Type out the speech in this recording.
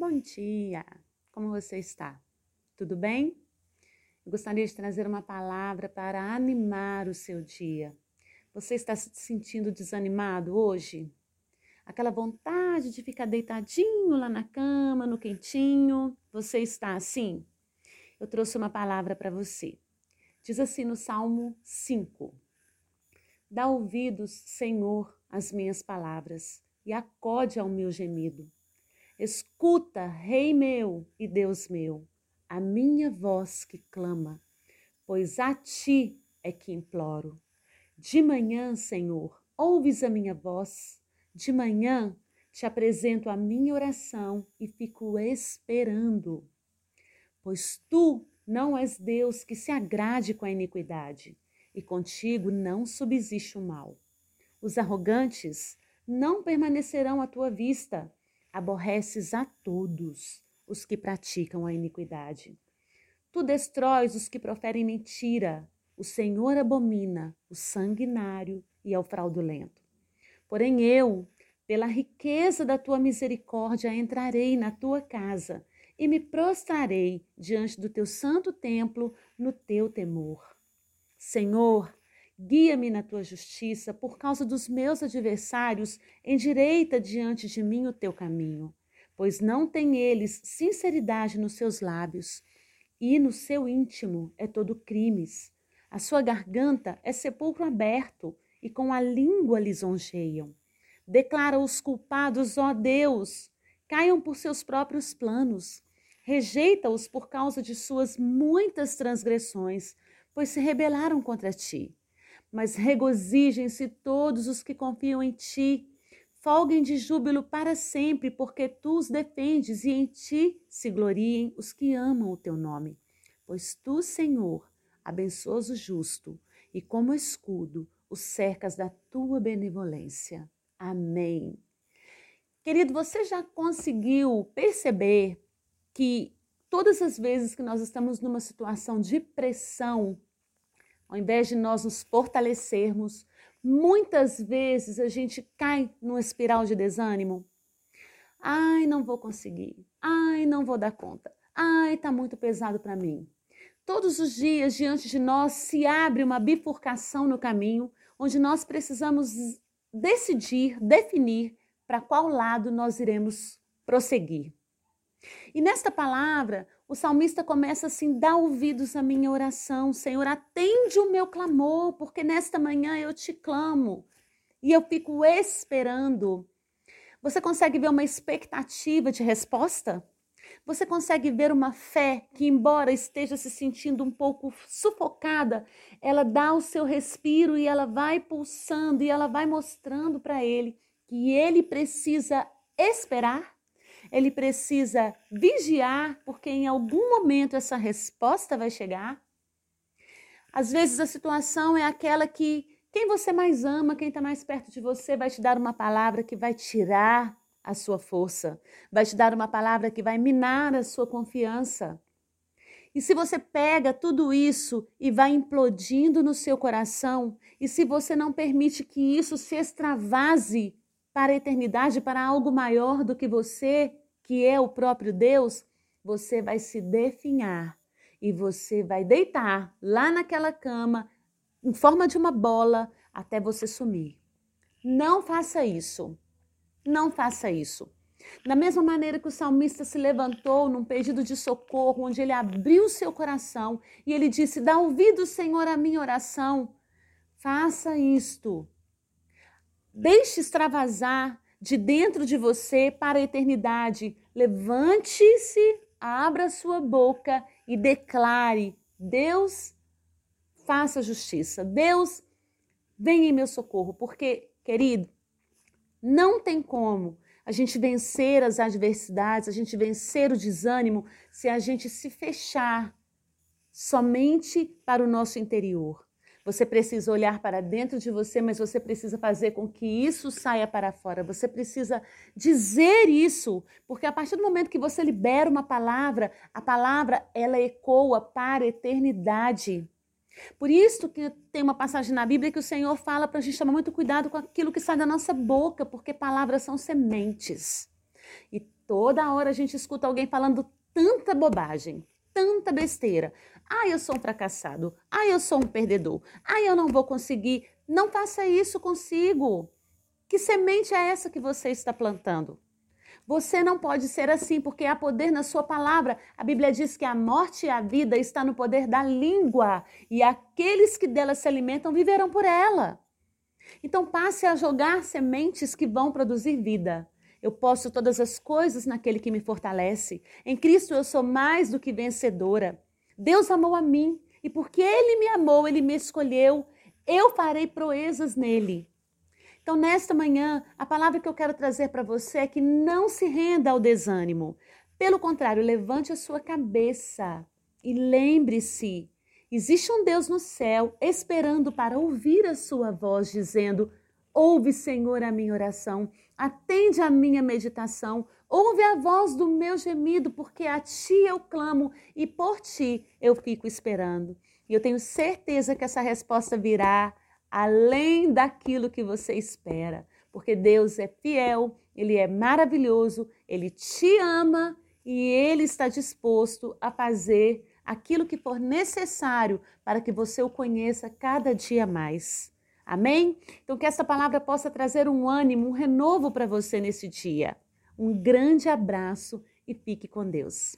Bom dia! Como você está? Tudo bem? Eu gostaria de trazer uma palavra para animar o seu dia. Você está se sentindo desanimado hoje? Aquela vontade de ficar deitadinho lá na cama, no quentinho? Você está assim? Eu trouxe uma palavra para você. Diz assim no Salmo 5: Dá ouvidos, Senhor, às minhas palavras e acode ao meu gemido. Escuta, Rei meu e Deus meu, a minha voz que clama, pois a ti é que imploro. De manhã, Senhor, ouves a minha voz, de manhã te apresento a minha oração e fico esperando. Pois tu não és Deus que se agrade com a iniquidade, e contigo não subsiste o mal. Os arrogantes não permanecerão à tua vista. Aborreces a todos os que praticam a iniquidade. Tu destróis os que proferem mentira. O Senhor abomina o sanguinário e ao fraudulento. Porém, eu, pela riqueza da tua misericórdia, entrarei na tua casa e me prostrarei diante do teu santo templo no teu temor. Senhor, Guia-me na tua justiça, por causa dos meus adversários, endireita diante de mim o teu caminho, pois não tem eles sinceridade nos seus lábios, e no seu íntimo é todo crimes. A sua garganta é sepulcro aberto, e com a língua lisonjeiam. Declara os culpados, ó Deus, caiam por seus próprios planos. Rejeita-os por causa de suas muitas transgressões, pois se rebelaram contra ti mas regozijem-se todos os que confiam em ti. Folguem de júbilo para sempre, porque tu os defendes, e em ti se gloriem os que amam o teu nome. Pois tu, Senhor, abençoas o justo, e como escudo o cercas da tua benevolência. Amém. Querido, você já conseguiu perceber que todas as vezes que nós estamos numa situação de pressão, ao invés de nós nos fortalecermos, muitas vezes a gente cai numa espiral de desânimo. Ai, não vou conseguir. Ai, não vou dar conta. Ai, tá muito pesado para mim. Todos os dias diante de nós se abre uma bifurcação no caminho, onde nós precisamos decidir, definir para qual lado nós iremos prosseguir. E nesta palavra, o salmista começa assim: dá ouvidos à minha oração, Senhor, atende o meu clamor, porque nesta manhã eu te clamo e eu fico esperando. Você consegue ver uma expectativa de resposta? Você consegue ver uma fé que, embora esteja se sentindo um pouco sufocada, ela dá o seu respiro e ela vai pulsando e ela vai mostrando para ele que ele precisa esperar? Ele precisa vigiar, porque em algum momento essa resposta vai chegar. Às vezes a situação é aquela que quem você mais ama, quem está mais perto de você, vai te dar uma palavra que vai tirar a sua força, vai te dar uma palavra que vai minar a sua confiança. E se você pega tudo isso e vai implodindo no seu coração, e se você não permite que isso se extravase para a eternidade, para algo maior do que você, que é o próprio Deus, você vai se definhar e você vai deitar lá naquela cama em forma de uma bola até você sumir. Não faça isso. Não faça isso. Da mesma maneira que o salmista se levantou num pedido de socorro, onde ele abriu seu coração e ele disse: Dá ouvido, Senhor, à minha oração. Faça isto. Deixe extravasar de dentro de você para a eternidade. Levante-se, abra sua boca e declare: Deus, faça justiça. Deus, venha em meu socorro. Porque, querido, não tem como a gente vencer as adversidades, a gente vencer o desânimo, se a gente se fechar somente para o nosso interior. Você precisa olhar para dentro de você, mas você precisa fazer com que isso saia para fora. Você precisa dizer isso, porque a partir do momento que você libera uma palavra, a palavra ela ecoa para a eternidade. Por isso que tem uma passagem na Bíblia que o Senhor fala para a gente tomar muito cuidado com aquilo que sai da nossa boca, porque palavras são sementes. E Toda hora a gente escuta alguém falando tanta bobagem, tanta besteira. Ah, eu sou um fracassado. Ah, eu sou um perdedor. Ah, eu não vou conseguir. Não faça isso consigo. Que semente é essa que você está plantando? Você não pode ser assim, porque há poder na sua palavra. A Bíblia diz que a morte e a vida está no poder da língua, e aqueles que dela se alimentam viverão por ela. Então passe a jogar sementes que vão produzir vida. Eu posso todas as coisas naquele que me fortalece. Em Cristo eu sou mais do que vencedora. Deus amou a mim e porque Ele me amou, Ele me escolheu. Eu farei proezas nele. Então, nesta manhã, a palavra que eu quero trazer para você é que não se renda ao desânimo. Pelo contrário, levante a sua cabeça e lembre-se: existe um Deus no céu esperando para ouvir a sua voz, dizendo: Ouve, Senhor, a minha oração, atende a minha meditação, ouve a voz do meu gemido, porque a ti eu clamo e por ti eu fico esperando. E eu tenho certeza que essa resposta virá além daquilo que você espera, porque Deus é fiel, ele é maravilhoso, ele te ama e ele está disposto a fazer aquilo que for necessário para que você o conheça cada dia mais. Amém? Então, que essa palavra possa trazer um ânimo, um renovo para você nesse dia. Um grande abraço e fique com Deus.